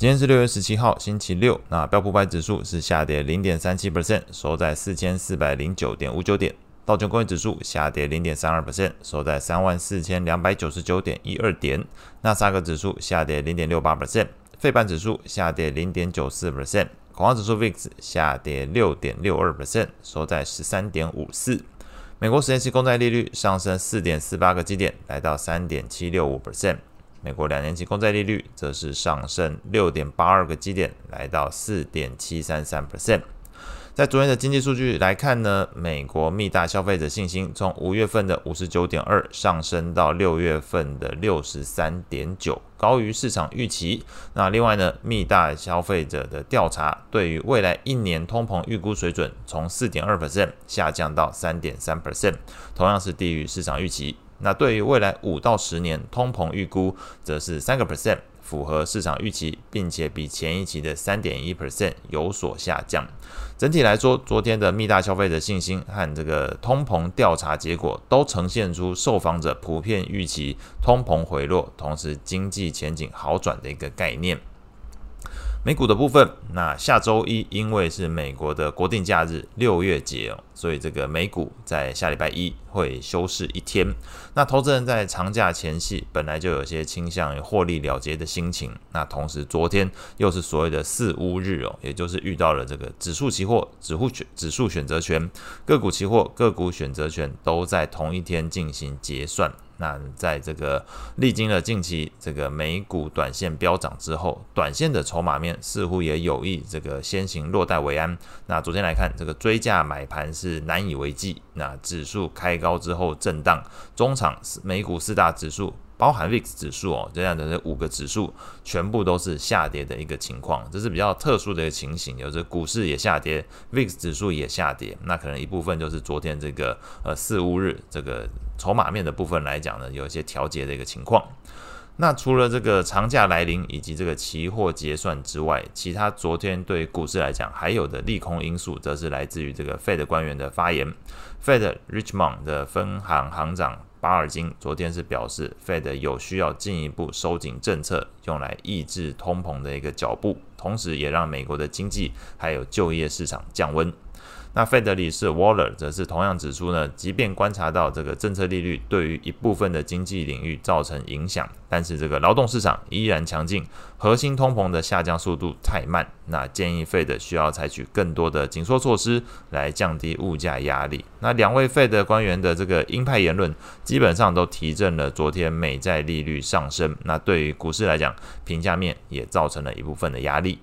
今天是六月十七号，星期六。那标普五百指数是下跌零点三七 percent，收在四千四百零九点五九点。道琼工业指数下跌零点三二 percent，收在三万四千两百九十九点一二点。纳斯达克指数下跌零点六八 percent，费半指数下跌零点九四 percent，恐慌指数 VIX 下跌六点六二 percent，收在十三点五四。美国十年期公债利率上升四点四八个基点，来到三点七六五 percent。美国两年期公债利率则是上升六点八二个基点，来到四点七三三 percent。在昨天的经济数据来看呢，美国密大消费者信心从五月份的五十九点二上升到六月份的六十三点九，高于市场预期。那另外呢，密大消费者的调查对于未来一年通膨预估水准从四点二 percent 下降到三点三 percent，同样是低于市场预期。那对于未来五到十年通膨预估，则是三个 percent，符合市场预期，并且比前一期的三点一 percent 有所下降。整体来说，昨天的密大消费者信心和这个通膨调查结果都呈现出受访者普遍预期通膨回落，同时经济前景好转的一个概念。美股的部分，那下周一因为是美国的国定假日六月节哦，所以这个美股在下礼拜一会休市一天。那投资人在长假前夕本来就有些倾向于获利了结的心情，那同时昨天又是所谓的四乌日哦，也就是遇到了这个指数期货、指数、指数选择权、个股期货、个股选择权都在同一天进行结算。那在这个历经了近期这个美股短线飙涨之后，短线的筹码面似乎也有意这个先行落袋为安。那昨天来看，这个追价买盘是难以为继。那指数开高之后震荡，中场美股四大指数。包含 VIX 指数哦，这样的这五个指数全部都是下跌的一个情况，这是比较特殊的一个情形。有时股市也下跌，VIX 指数也下跌，那可能一部分就是昨天这个呃四五日这个筹码面的部分来讲呢，有一些调节的一个情况。那除了这个长假来临以及这个期货结算之外，其他昨天对股市来讲还有的利空因素，则是来自于这个 Fed 官员的发言，Fed Richmond 的分行行长。巴尔金昨天是表示，Fed 有需要进一步收紧政策，用来抑制通膨的一个脚步，同时也让美国的经济还有就业市场降温。那费德里是 Waller 则是同样指出呢，即便观察到这个政策利率对于一部分的经济领域造成影响，但是这个劳动市场依然强劲，核心通膨的下降速度太慢。那建议费德需要采取更多的紧缩措施来降低物价压力。那两位费德官员的这个鹰派言论，基本上都提振了昨天美债利率上升。那对于股市来讲，评价面也造成了一部分的压力。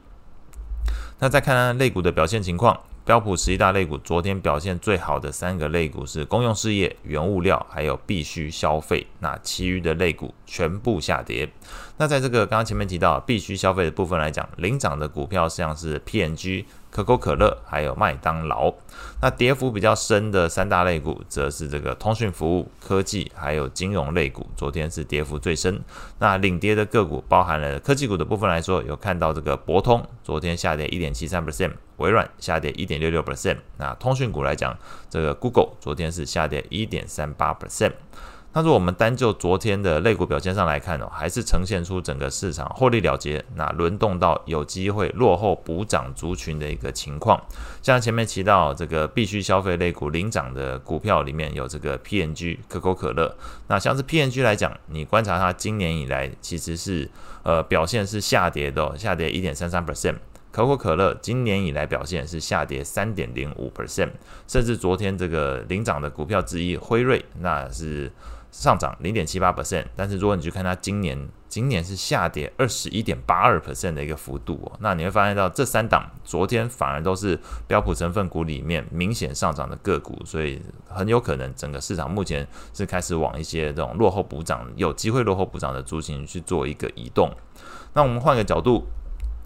那再看看类股的表现情况。标普十一大类股昨天表现最好的三个类股是公用事业、原物料，还有必须消费。那其余的类股全部下跌。那在这个刚刚前面提到必须消费的部分来讲，领涨的股票像是 PNG。可口可乐还有麦当劳，那跌幅比较深的三大类股，则是这个通讯服务、科技还有金融类股，昨天是跌幅最深。那领跌的个股包含了科技股的部分来说，有看到这个博通昨天下跌一点七三 percent，微软下跌一点六六 percent。那通讯股来讲，这个 Google 昨天是下跌一点三八 percent。那如果我们单就昨天的类股表现上来看哦，还是呈现出整个市场获利了结，那轮动到有机会落后补涨族群的一个情况。像前面提到这个必须消费类股领涨的股票里面有这个 PNG 可口可乐。那像是 PNG 来讲，你观察它今年以来其实是呃表现是下跌的，下跌一点三三 percent。可口可乐今年以来表现是下跌三点零五 percent，甚至昨天这个领涨的股票之一辉瑞，那是。上涨零点七八 percent，但是如果你去看它今年，今年是下跌二十一点八二 percent 的一个幅度哦，那你会发现到这三档昨天反而都是标普成分股里面明显上涨的个股，所以很有可能整个市场目前是开始往一些这种落后补涨、有机会落后补涨的族群去做一个移动。那我们换个角度。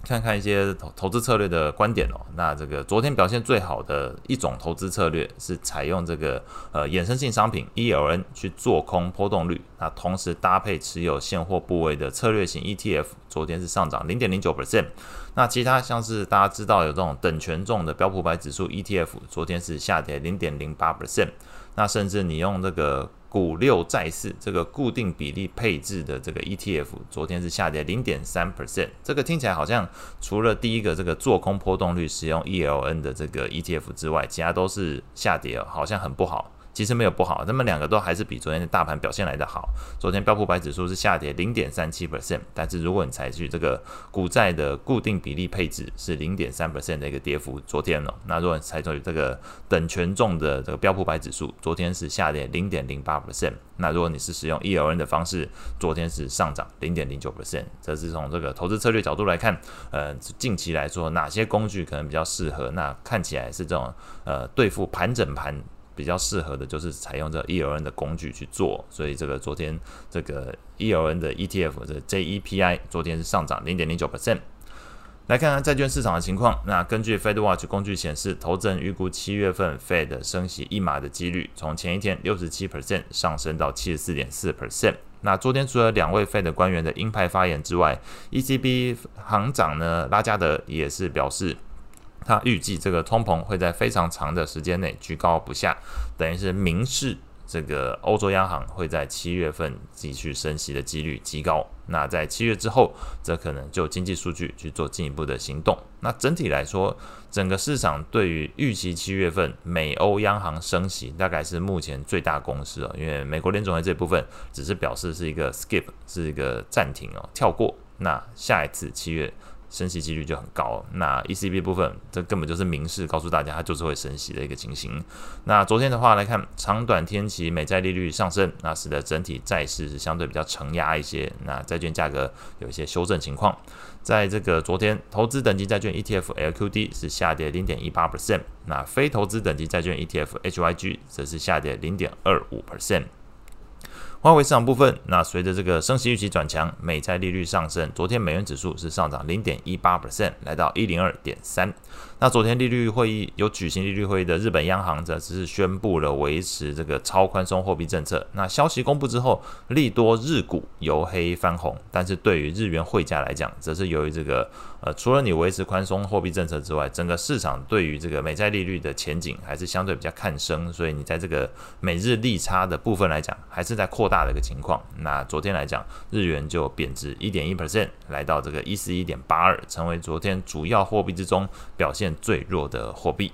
看看一些投投资策略的观点哦。那这个昨天表现最好的一种投资策略是采用这个呃衍生性商品 ELN 去做空波动率，那同时搭配持有现货部位的策略型 ETF，昨天是上涨零点零九 percent。那其他像是大家知道有这种等权重的标普白指数 ETF，昨天是下跌零点零八 percent。那甚至你用这个股六债四这个固定比例配置的这个 ETF，昨天是下跌零点三 percent。这个听起来好像除了第一个这个做空波动率使用 ELN 的这个 ETF 之外，其他都是下跌，好像很不好。其实没有不好，他们两个都还是比昨天的大盘表现来得好。昨天标普白指数是下跌零点三七 percent，但是如果你采取这个股债的固定比例配置，是零点三 percent 的一个跌幅。昨天呢，那如果你采取这个等权重的这个标普白指数，昨天是下跌零点零八 percent。那如果你是使用 ELN 的方式，昨天是上涨零点零九 percent。这是从这个投资策略角度来看，呃，近期来说哪些工具可能比较适合？那看起来是这种呃对付盘整盘。比较适合的就是采用这 ELN 的工具去做，所以这个昨天这个 ELN 的 ETF 这 JEPI 昨天是上涨零点零九 percent。来看看债券市场的情况，那根据 FedWatch 工具显示，投资人预估七月份 Fed 升息一码的几率从前一天六十七 percent 上升到七十四点四 percent。那昨天除了两位 Fed 官员的鹰派发言之外，ECB 行长呢拉加德也是表示。他预计这个通膨会在非常长的时间内居高不下，等于是明示这个欧洲央行会在七月份继续升息的几率极高。那在七月之后，则可能就经济数据去做进一步的行动。那整体来说，整个市场对于预期七月份美欧央行升息，大概是目前最大共识哦。因为美国联总会这部分只是表示是一个 skip，是一个暂停哦，跳过。那下一次七月。升息几率就很高，那 ECB 部分这根本就是明示告诉大家，它就是会升息的一个情形。那昨天的话来看，长短天期美债利率上升，那使得整体债市是相对比较承压一些，那债券价格有一些修正情况。在这个昨天，投资等级债券 ETF LQD 是下跌零点一八 percent，那非投资等级债券 ETF HYG 则是下跌零点二五 percent。外围市场部分，那随着这个升息预期转强，美债利率上升，昨天美元指数是上涨零点一八 percent，来到一零二点三。那昨天利率会议有举行利率会议的日本央行则只是宣布了维持这个超宽松货币政策。那消息公布之后，利多日股由黑翻红，但是对于日元汇价来讲，则是由于这个呃，除了你维持宽松货币政策之外，整个市场对于这个美债利率的前景还是相对比较看升，所以你在这个美日利差的部分来讲，还是在扩大的一个情况。那昨天来讲，日元就贬值一点一 percent，来到这个一十一点八二，成为昨天主要货币之中表现最弱的货币。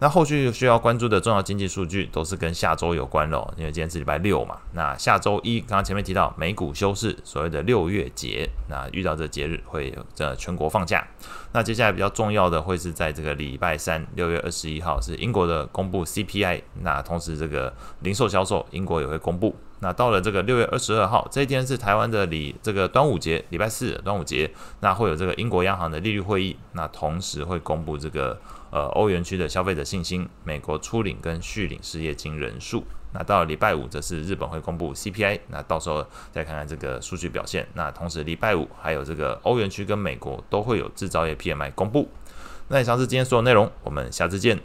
那后续需要关注的重要经济数据都是跟下周有关喽，因为今天是礼拜六嘛。那下周一，刚刚前面提到美股休市，所谓的六月节，那遇到这节日会有这全国放假。那接下来比较重要的会是在这个礼拜三，六月二十一号是英国的公布 CPI，那同时这个零售销售英国也会公布。那到了这个六月二十二号，这一天是台湾的礼这个端午节，礼拜四端午节，那会有这个英国央行的利率会议，那同时会公布这个呃欧元区的消费者信心、美国初领跟续领失业金人数。那到了礼拜五则是日本会公布 CPI，那到时候再看看这个数据表现。那同时礼拜五还有这个欧元区跟美国都会有制造业 PMI 公布。那以上是今天所有内容，我们下次见。